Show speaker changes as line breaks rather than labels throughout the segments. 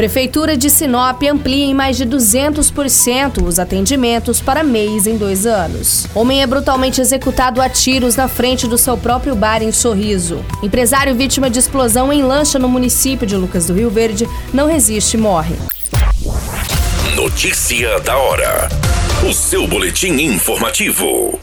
Prefeitura de Sinop amplia em mais de 200% os atendimentos para mês em dois anos. Homem é brutalmente executado a tiros na frente do seu próprio bar em Sorriso. Empresário vítima de explosão em lancha no município de Lucas do Rio Verde não resiste e morre.
Notícia da hora. O seu boletim informativo.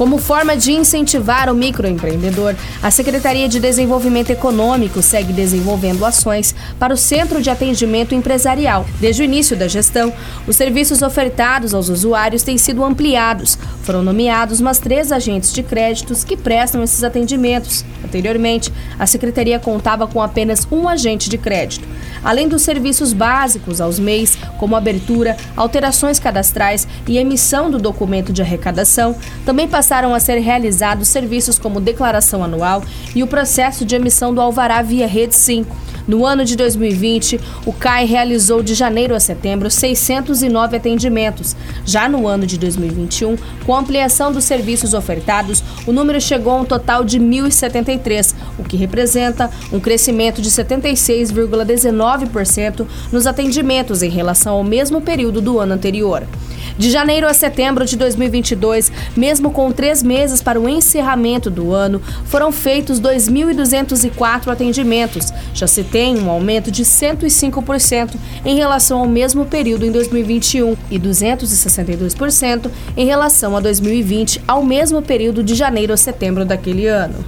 Como forma de incentivar o microempreendedor, a Secretaria de Desenvolvimento Econômico segue desenvolvendo ações para o Centro de Atendimento Empresarial. Desde o início da gestão, os serviços ofertados aos usuários têm sido ampliados. Foram nomeados mais três agentes de créditos que prestam esses atendimentos. Anteriormente, a Secretaria contava com apenas um agente de crédito. Além dos serviços básicos aos MEIs, como abertura, alterações cadastrais e emissão do documento de arrecadação, também passaram a ser realizados serviços como declaração anual e o processo de emissão do alvará via Rede Sim. No ano de 2020, o CAI realizou de janeiro a setembro 609 atendimentos. Já no ano de 2021, com a ampliação dos serviços ofertados, o número chegou a um total de 1.073, o que representa um crescimento de 76,19% nos atendimentos em relação ao mesmo período do ano anterior. De janeiro a setembro de 2022, mesmo com três meses para o encerramento do ano, foram feitos 2.204 atendimentos. Já se tem um aumento de 105% em relação ao mesmo período em 2021 e 262% em relação a 2020, ao mesmo período de janeiro a setembro daquele ano.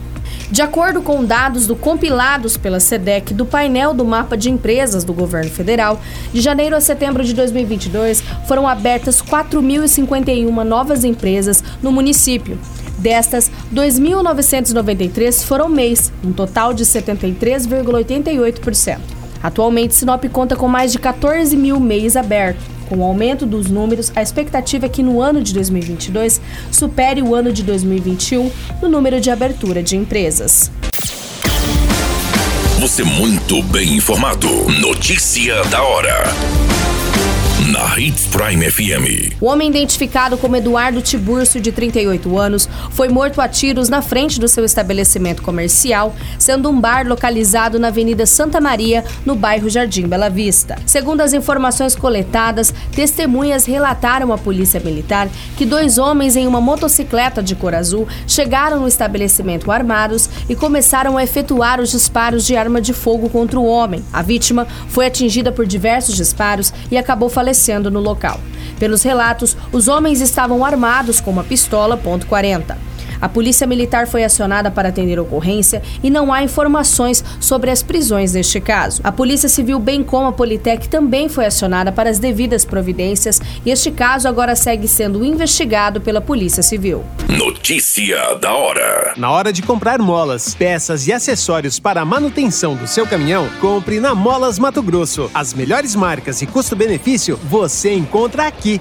De acordo com dados do compilados pela SEDEC do painel do mapa de empresas do governo federal, de janeiro a setembro de 2022 foram abertas 4.051 novas empresas no município. Destas, 2.993 foram MEIs, um total de 73,88%. Atualmente, Sinop conta com mais de 14 mil MEIs abertos. Com o aumento dos números, a expectativa é que no ano de 2022 supere o ano de 2021 no número de abertura de empresas.
Você muito bem informado. Notícia da hora na Hits Prime FM.
O homem identificado como Eduardo Tiburcio, de 38 anos, foi morto a tiros na frente do seu estabelecimento comercial, sendo um bar localizado na Avenida Santa Maria, no bairro Jardim Bela Vista. Segundo as informações coletadas, testemunhas relataram à Polícia Militar que dois homens em uma motocicleta de cor azul chegaram no estabelecimento armados e começaram a efetuar os disparos de arma de fogo contra o homem. A vítima foi atingida por diversos disparos e acabou falecendo falecendo no local. Pelos relatos, os homens estavam armados com uma pistola .40. A polícia militar foi acionada para atender a ocorrência e não há informações sobre as prisões neste caso. A Polícia Civil, bem como a Politec, também foi acionada para as devidas providências e este caso agora segue sendo investigado pela Polícia Civil.
Notícia da hora.
Na hora de comprar molas, peças e acessórios para a manutenção do seu caminhão, compre na Molas Mato Grosso. As melhores marcas e custo-benefício você encontra aqui.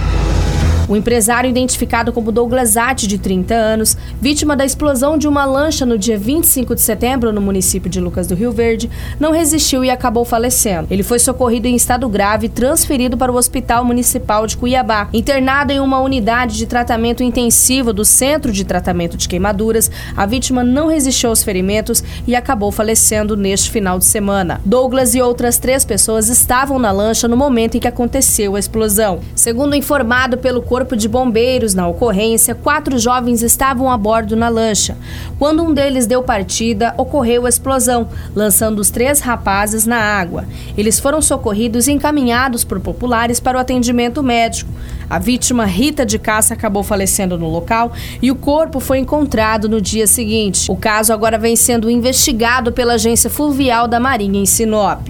O empresário identificado como Douglas Atti, de 30 anos, vítima da explosão de uma lancha no dia 25 de setembro no município de Lucas do Rio Verde, não resistiu e acabou falecendo. Ele foi socorrido em estado grave e transferido para o Hospital Municipal de Cuiabá. Internado em uma unidade de tratamento intensivo do Centro de Tratamento de Queimaduras, a vítima não resistiu aos ferimentos e acabou falecendo neste final de semana. Douglas e outras três pessoas estavam na lancha no momento em que aconteceu a explosão. Segundo informado pelo Corpo corpo de bombeiros na ocorrência, quatro jovens estavam a bordo na lancha. Quando um deles deu partida, ocorreu a explosão, lançando os três rapazes na água. Eles foram socorridos e encaminhados por populares para o atendimento médico. A vítima, Rita de Caça, acabou falecendo no local e o corpo foi encontrado no dia seguinte. O caso agora vem sendo investigado pela Agência Fluvial da Marinha em Sinop.